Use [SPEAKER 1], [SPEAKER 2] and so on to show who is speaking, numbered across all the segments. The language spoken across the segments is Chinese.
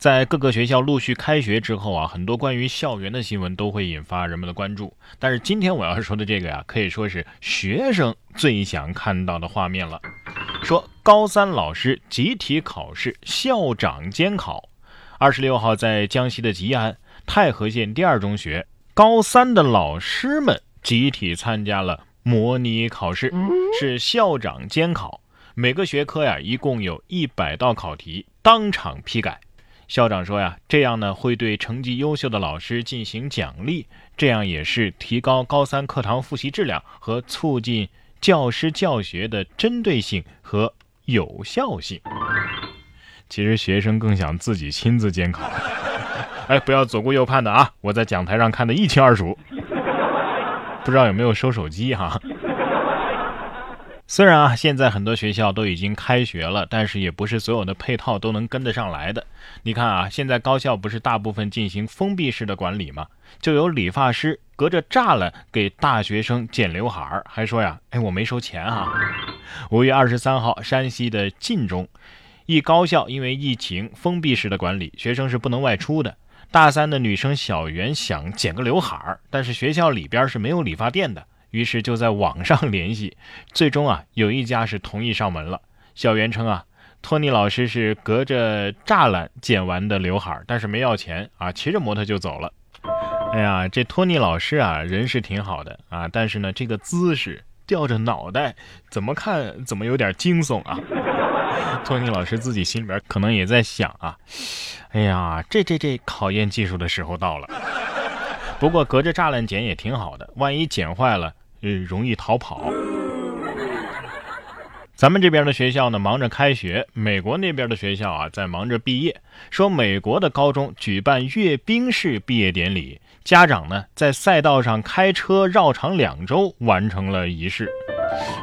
[SPEAKER 1] 在各个学校陆续开学之后啊，很多关于校园的新闻都会引发人们的关注。但是今天我要说的这个呀，可以说是学生最想看到的画面了。说高三老师集体考试，校长监考。二十六号在江西的吉安太和县第二中学，高三的老师们集体参加了模拟考试，是校长监考。每个学科呀，一共有一百道考题，当场批改。校长说呀，这样呢会对成绩优秀的老师进行奖励，这样也是提高高三课堂复习质量和促进教师教学的针对性和有效性。其实学生更想自己亲自监考。哎，不要左顾右盼的啊！我在讲台上看得一清二楚。不知道有没有收手机哈？虽然啊，现在很多学校都已经开学了，但是也不是所有的配套都能跟得上来的。你看啊，现在高校不是大部分进行封闭式的管理吗？就有理发师隔着栅栏给大学生剪刘海儿，还说呀：“哎，我没收钱啊。”五月二十三号，山西的晋中一高校因为疫情封闭式的管理，学生是不能外出的。大三的女生小袁想剪个刘海儿，但是学校里边是没有理发店的。于是就在网上联系，最终啊，有一家是同意上门了。小袁称啊，托尼老师是隔着栅栏剪完的刘海，但是没要钱啊，骑着摩托就走了。哎呀，这托尼老师啊，人是挺好的啊，但是呢，这个姿势吊着脑袋，怎么看怎么有点惊悚啊。托尼老师自己心里边可能也在想啊，哎呀，这这这考验技术的时候到了。不过隔着栅栏剪也挺好的，万一剪坏了。嗯，容易逃跑。咱们这边的学校呢，忙着开学；美国那边的学校啊，在忙着毕业。说美国的高中举办阅兵式毕业典礼，家长呢在赛道上开车绕场两周，完成了仪式。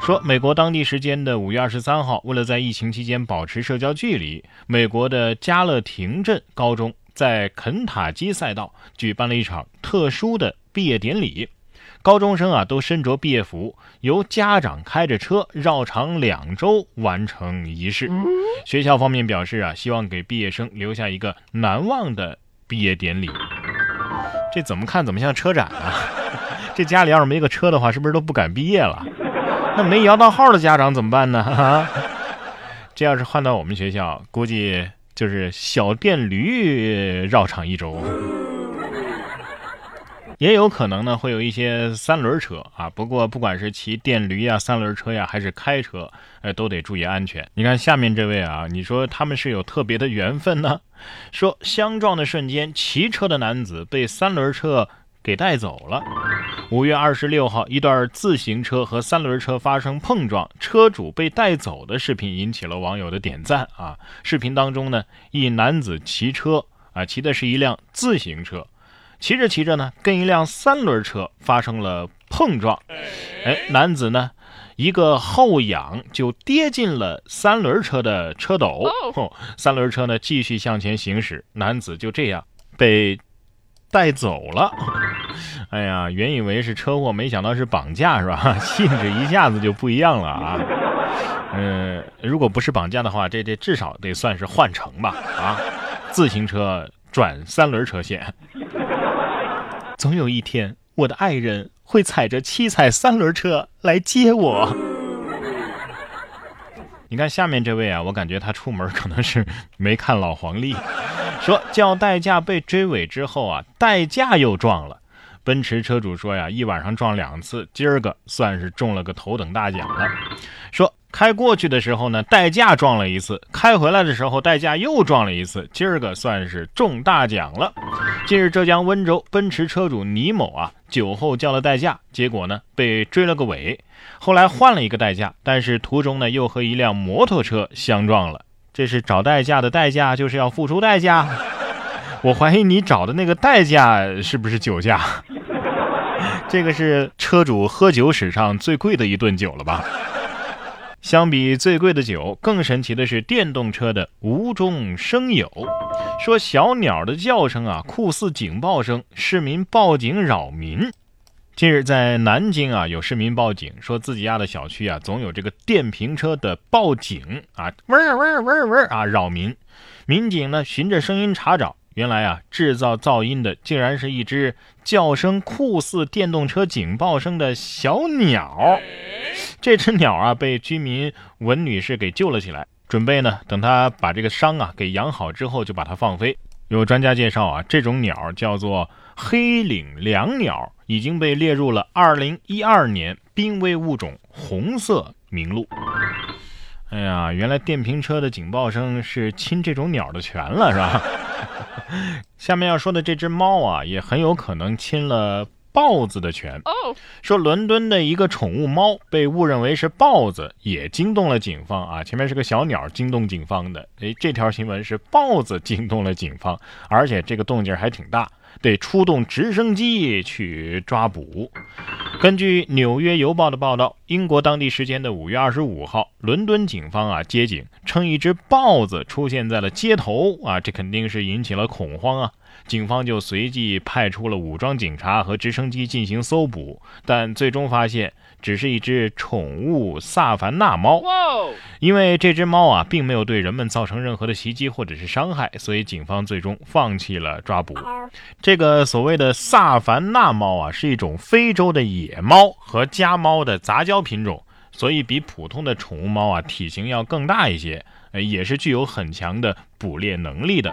[SPEAKER 1] 说美国当地时间的五月二十三号，为了在疫情期间保持社交距离，美国的加勒廷镇高中在肯塔基赛道举办了一场特殊的毕业典礼。高中生啊，都身着毕业服，由家长开着车绕场两周完成仪式。学校方面表示啊，希望给毕业生留下一个难忘的毕业典礼。这怎么看怎么像车展啊？这家里要是没个车的话，是不是都不敢毕业了？那没摇到号的家长怎么办呢？啊，这要是换到我们学校，估计就是小电驴绕场一周。也有可能呢，会有一些三轮车啊。不过，不管是骑电驴呀、三轮车呀，还是开车，呃，都得注意安全。你看下面这位啊，你说他们是有特别的缘分呢？说相撞的瞬间，骑车的男子被三轮车给带走了。五月二十六号，一段自行车和三轮车发生碰撞，车主被带走的视频引起了网友的点赞啊。视频当中呢，一男子骑车啊，骑的是一辆自行车。骑着骑着呢，跟一辆三轮车发生了碰撞。哎，男子呢，一个后仰就跌进了三轮车的车斗。三轮车呢继续向前行驶，男子就这样被带走了。哎呀，原以为是车祸，没想到是绑架，是吧？性质一下子就不一样了啊。嗯，如果不是绑架的话，这这至少得算是换乘吧？啊，自行车转三轮车线。总有一天，我的爱人会踩着七彩三轮车来接我。你看下面这位啊，我感觉他出门可能是没看老黄历，说叫代驾被追尾之后啊，代驾又撞了。奔驰车主说呀，一晚上撞两次，今儿个算是中了个头等大奖了。说。开过去的时候呢，代驾撞了一次；开回来的时候，代驾又撞了一次。今儿个算是中大奖了。近日，浙江温州奔驰车主倪某啊，酒后叫了代驾，结果呢被追了个尾。后来换了一个代驾，但是途中呢又和一辆摩托车相撞了。这是找代驾的代价，就是要付出代价。我怀疑你找的那个代驾是不是酒驾？这个是车主喝酒史上最贵的一顿酒了吧？相比最贵的酒，更神奇的是电动车的无中生有。说小鸟的叫声啊，酷似警报声，市民报警扰民。近日在南京啊，有市民报警，说自己家的小区啊，总有这个电瓶车的报警啊，嗡嗡嗡嗡啊，扰民。民警呢，循着声音查找。原来啊，制造噪音的竟然是一只叫声酷似电动车警报声的小鸟。这只鸟啊，被居民文女士给救了起来，准备呢，等它把这个伤啊给养好之后，就把它放飞。有专家介绍啊，这种鸟叫做黑领椋鸟，已经被列入了2012年濒危物种红色名录。哎呀，原来电瓶车的警报声是侵这种鸟的权了，是吧？下面要说的这只猫啊，也很有可能亲了豹子的权。说伦敦的一个宠物猫被误认为是豹子，也惊动了警方啊。前面是个小鸟惊动警方的，诶，这条新闻是豹子惊动了警方，而且这个动静还挺大，得出动直升机去抓捕。根据《纽约邮报》的报道，英国当地时间的五月二十五号，伦敦警方啊接警称一只豹子出现在了街头啊，这肯定是引起了恐慌啊。警方就随即派出了武装警察和直升机进行搜捕，但最终发现只是一只宠物萨凡纳猫。因为这只猫啊并没有对人们造成任何的袭击或者是伤害，所以警方最终放弃了抓捕。这个所谓的萨凡纳猫啊是一种非洲的野猫和家猫的杂交品种，所以比普通的宠物猫啊体型要更大一些，呃也是具有很强的捕猎能力的。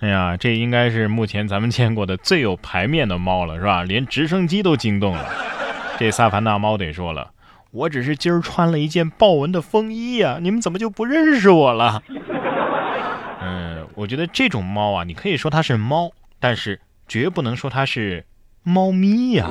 [SPEAKER 1] 哎呀，这应该是目前咱们见过的最有排面的猫了，是吧？连直升机都惊动了。这萨凡纳猫得说了，我只是今儿穿了一件豹纹的风衣呀，你们怎么就不认识我了？嗯，我觉得这种猫啊，你可以说它是猫，但是绝不能说它是猫咪呀。